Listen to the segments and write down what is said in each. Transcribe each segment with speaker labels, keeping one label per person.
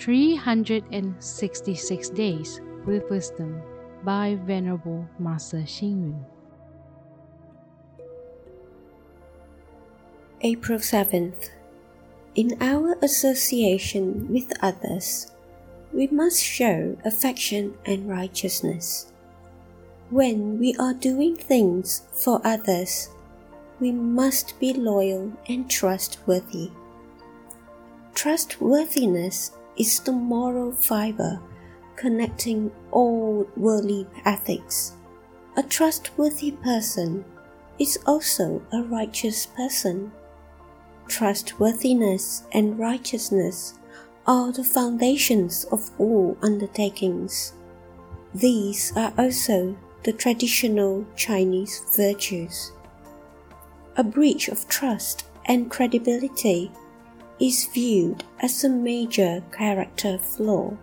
Speaker 1: 366 Days with Wisdom by Venerable Master Xing Yun.
Speaker 2: April 7th. In our association with others, we must show affection and righteousness. When we are doing things for others, we must be loyal and trustworthy. Trustworthiness is the moral fiber connecting all worldly ethics. A trustworthy person is also a righteous person. Trustworthiness and righteousness are the foundations of all undertakings. These are also the traditional Chinese virtues. A breach of trust and credibility is viewed as a major character flaw.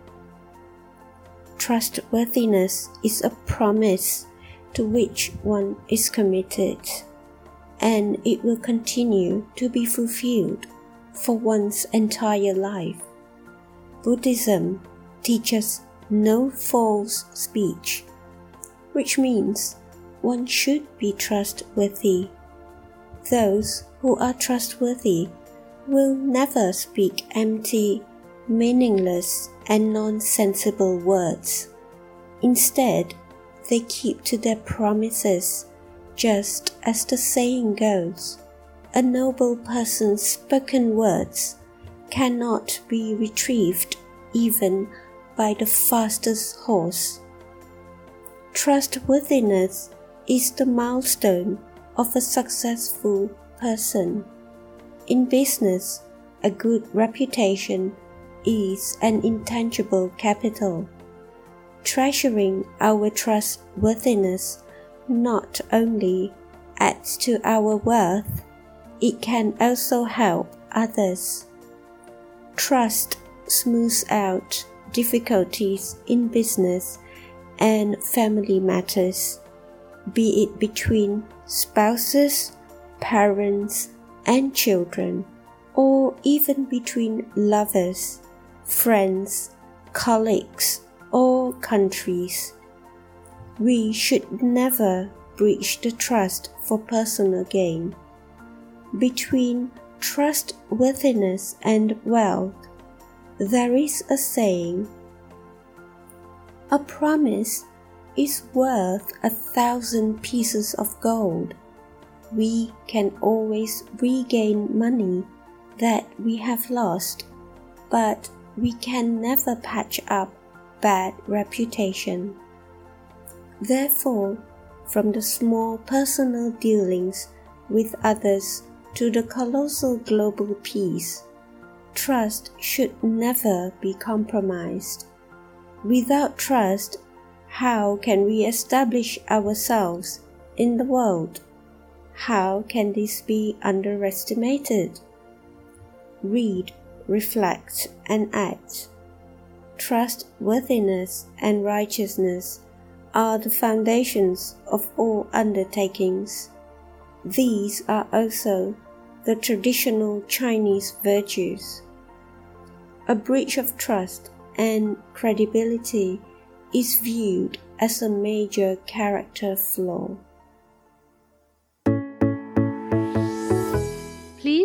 Speaker 2: Trustworthiness is a promise to which one is committed, and it will continue to be fulfilled for one's entire life. Buddhism teaches no false speech, which means one should be trustworthy. Those who are trustworthy will never speak empty, meaningless, and nonsensible words. Instead, they keep to their promises, just as the saying goes a noble person's spoken words cannot be retrieved even by the fastest horse. Trustworthiness is the milestone of a successful person. In business, a good reputation is an intangible capital. Treasuring our trustworthiness not only adds to our wealth, it can also help others. Trust smooths out difficulties in business and family matters, be it between spouses, parents, and children, or even between lovers, friends, colleagues, or countries. We should never breach the trust for personal gain. Between trustworthiness and wealth, there is a saying A promise is worth a thousand pieces of gold we can always regain money that we have lost, but we can never patch up bad reputation. Therefore, from the small personal dealings with others to the colossal global peace, trust should never be compromised. Without trust, how can we establish ourselves in the world? How can this be underestimated? Read, reflect, and act. Trustworthiness and righteousness are the foundations of all undertakings. These are also the traditional Chinese virtues. A breach of trust and credibility is viewed as a major character flaw.